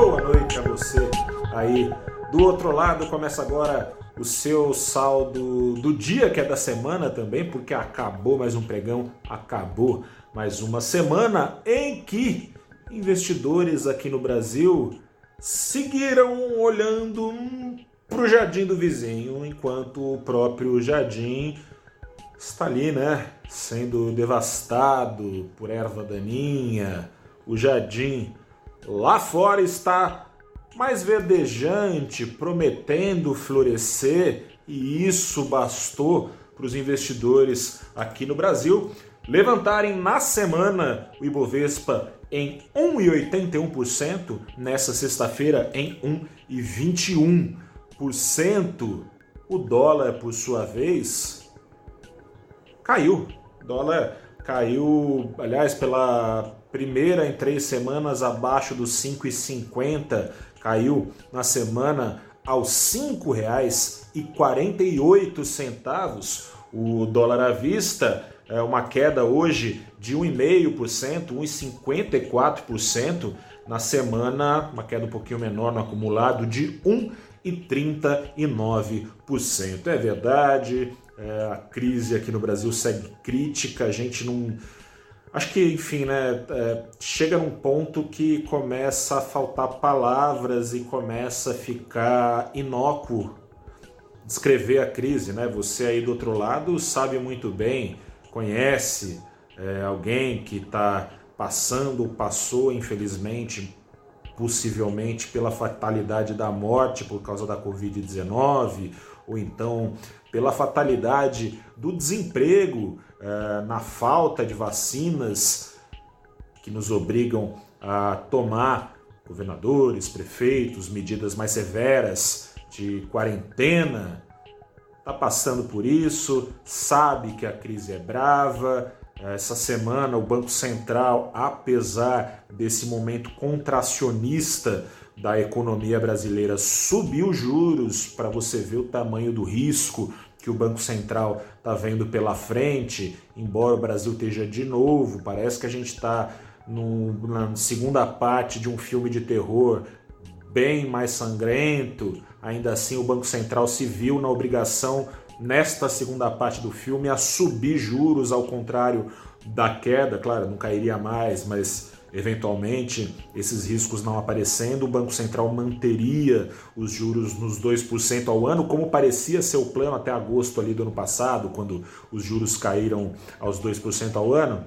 boa noite a você aí do outro lado. Começa agora o seu saldo do dia, que é da semana também, porque acabou mais um pregão, acabou mais uma semana em que investidores aqui no Brasil seguiram olhando para o jardim do vizinho, enquanto o próprio jardim está ali, né, sendo devastado por erva daninha. O jardim lá fora está mais verdejante, prometendo florescer, e isso bastou para os investidores aqui no Brasil levantarem na semana o Ibovespa em 1,81%, nessa sexta-feira em 1,21%. O dólar, por sua vez, caiu. O dólar caiu, aliás, pela primeira em três semanas abaixo dos 5,50, caiu na semana aos R$ 5,48. O dólar à vista é uma queda hoje de 1,5%, 1,54%. Na semana, uma queda um pouquinho menor no acumulado de 1,39%. É verdade, é, a crise aqui no Brasil segue crítica, a gente não. Acho que, enfim, né, é, chega num ponto que começa a faltar palavras e começa a ficar inócuo descrever a crise, né? Você aí do outro lado sabe muito bem conhece é, alguém que está passando ou passou, infelizmente, possivelmente pela fatalidade da morte por causa da Covid-19, ou então pela fatalidade do desemprego é, na falta de vacinas que nos obrigam a tomar governadores, prefeitos, medidas mais severas de quarentena está passando por isso, sabe que a crise é brava. Essa semana, o Banco Central, apesar desse momento contracionista da economia brasileira, subiu juros para você ver o tamanho do risco que o Banco Central está vendo pela frente, embora o Brasil esteja de novo, parece que a gente está na segunda parte de um filme de terror bem mais sangrento, Ainda assim, o Banco Central se viu na obrigação, nesta segunda parte do filme, a subir juros, ao contrário da queda. Claro, não cairia mais, mas eventualmente esses riscos não aparecendo, o Banco Central manteria os juros nos 2% ao ano, como parecia ser o plano até agosto ali do ano passado, quando os juros caíram aos 2% ao ano.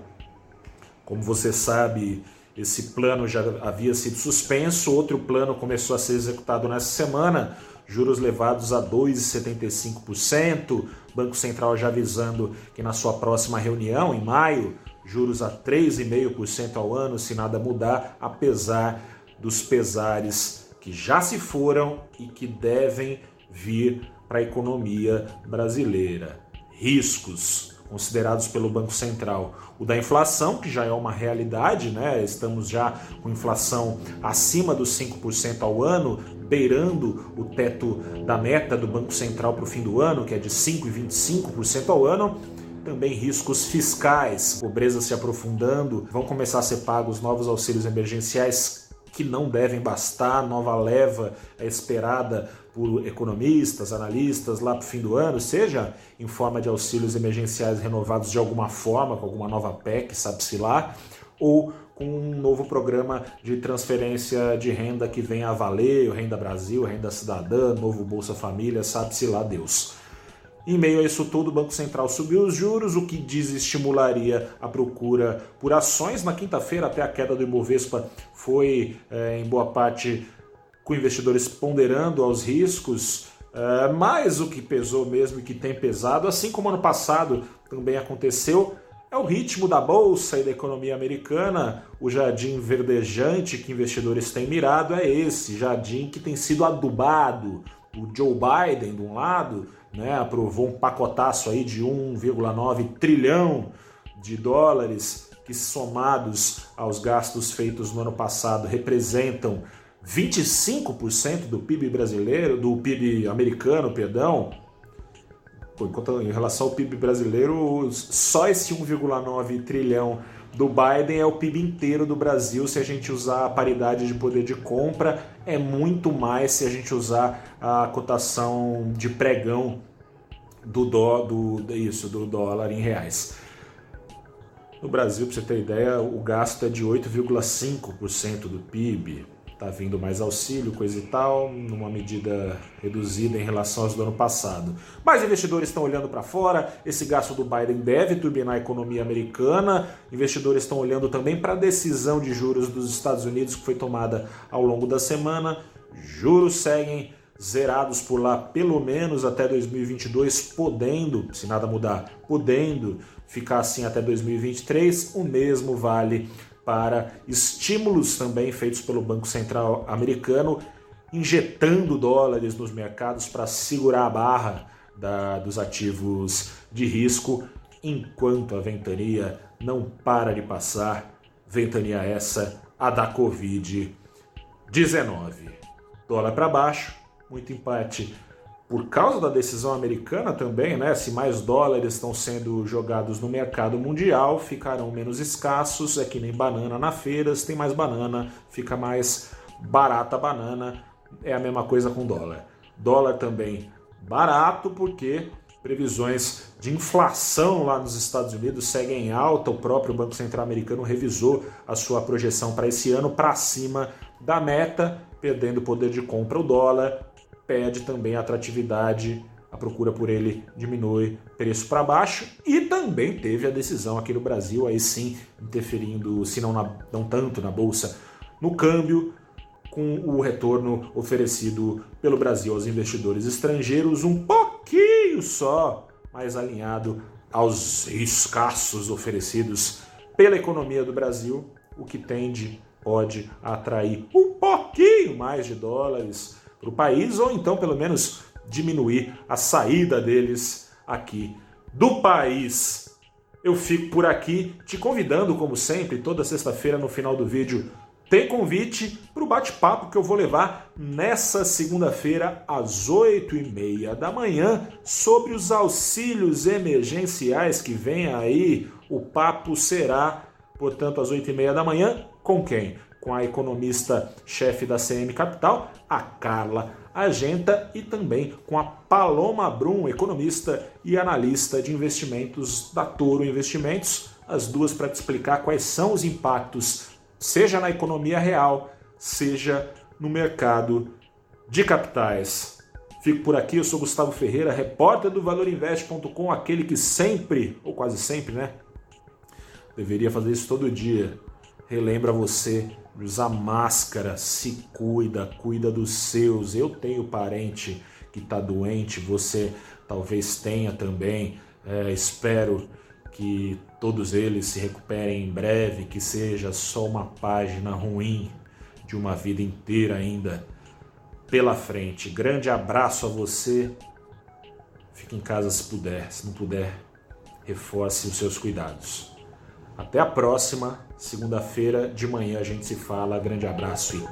Como você sabe, esse plano já havia sido suspenso, outro plano começou a ser executado nessa semana, juros levados a 2,75%, Banco Central já avisando que na sua próxima reunião, em maio, juros a 3,5% ao ano, se nada mudar, apesar dos pesares que já se foram e que devem vir para a economia brasileira. Riscos considerados pelo Banco Central. O da inflação, que já é uma realidade, né? estamos já com inflação acima dos 5% ao ano, beirando o teto da meta do Banco Central para o fim do ano, que é de 5,25% ao ano. Também riscos fiscais, pobreza se aprofundando, vão começar a ser pagos novos auxílios emergenciais que não devem bastar, nova leva é esperada por economistas, analistas lá para o fim do ano, seja em forma de auxílios emergenciais renovados de alguma forma, com alguma nova PEC, sabe-se lá, ou com um novo programa de transferência de renda que venha a valer, o Renda Brasil, Renda Cidadã, novo Bolsa Família, sabe-se lá Deus. Em meio a isso tudo, o Banco Central subiu os juros, o que desestimularia a procura por ações. Na quinta-feira, até a queda do Ibovespa foi, é, em boa parte, com investidores ponderando aos riscos, uh, mas o que pesou mesmo e que tem pesado, assim como ano passado também aconteceu, é o ritmo da bolsa e da economia americana. O jardim verdejante que investidores têm mirado é esse jardim que tem sido adubado. O Joe Biden, de um lado, né, aprovou um pacotaço aí de 1,9 trilhão de dólares que somados aos gastos feitos no ano passado representam 25% do PIB brasileiro, do PIB americano, perdão, enquanto em relação ao PIB brasileiro, só esse 1,9 trilhão do Biden é o PIB inteiro do Brasil se a gente usar a paridade de poder de compra, é muito mais se a gente usar a cotação de pregão do, dó, do, isso, do dólar em reais. No Brasil, para você ter ideia, o gasto é de 8,5% do PIB tá vindo mais auxílio, coisa e tal, numa medida reduzida em relação aos do ano passado. Mas investidores estão olhando para fora, esse gasto do Biden deve turbinar a economia americana, investidores estão olhando também para a decisão de juros dos Estados Unidos que foi tomada ao longo da semana. Juros seguem zerados por lá pelo menos até 2022, podendo, se nada mudar, podendo ficar assim até 2023. O mesmo vale para estímulos também feitos pelo Banco Central americano, injetando dólares nos mercados para segurar a barra da, dos ativos de risco, enquanto a ventania não para de passar, ventania essa a da Covid-19. Dólar para baixo, muito empate por causa da decisão americana também, né, se mais dólares estão sendo jogados no mercado mundial, ficarão menos escassos, é que nem banana na feira, se tem mais banana, fica mais barata a banana, é a mesma coisa com dólar. Dólar também barato porque previsões de inflação lá nos Estados Unidos seguem em alta, o próprio Banco Central americano revisou a sua projeção para esse ano para cima da meta, perdendo poder de compra o dólar, perde também a atratividade, a procura por ele diminui, preço para baixo. E também teve a decisão aqui no Brasil, aí sim interferindo, se não, na, não tanto na bolsa, no câmbio, com o retorno oferecido pelo Brasil aos investidores estrangeiros, um pouquinho só mais alinhado aos escassos oferecidos pela economia do Brasil, o que tende, pode atrair um pouquinho mais de dólares para o país, ou então pelo menos diminuir a saída deles aqui do país. Eu fico por aqui te convidando, como sempre, toda sexta-feira no final do vídeo tem convite para o bate-papo que eu vou levar nessa segunda-feira às oito e meia da manhã sobre os auxílios emergenciais que vem aí. O papo será, portanto, às oito e meia da manhã com quem? Com a economista-chefe da CM Capital, a Carla Agenta, e também com a Paloma Brum, economista e analista de investimentos da Toro Investimentos, as duas para te explicar quais são os impactos, seja na economia real, seja no mercado de capitais. Fico por aqui, eu sou Gustavo Ferreira, repórter do ValorInvest.com, aquele que sempre, ou quase sempre, né? Deveria fazer isso todo dia. Relembra você usa máscara, se cuida, cuida dos seus. Eu tenho parente que está doente, você talvez tenha também. É, espero que todos eles se recuperem em breve, que seja só uma página ruim de uma vida inteira ainda pela frente. Grande abraço a você. Fique em casa se puder, se não puder, reforce os seus cuidados. Até a próxima, segunda-feira de manhã a gente se fala. Grande abraço e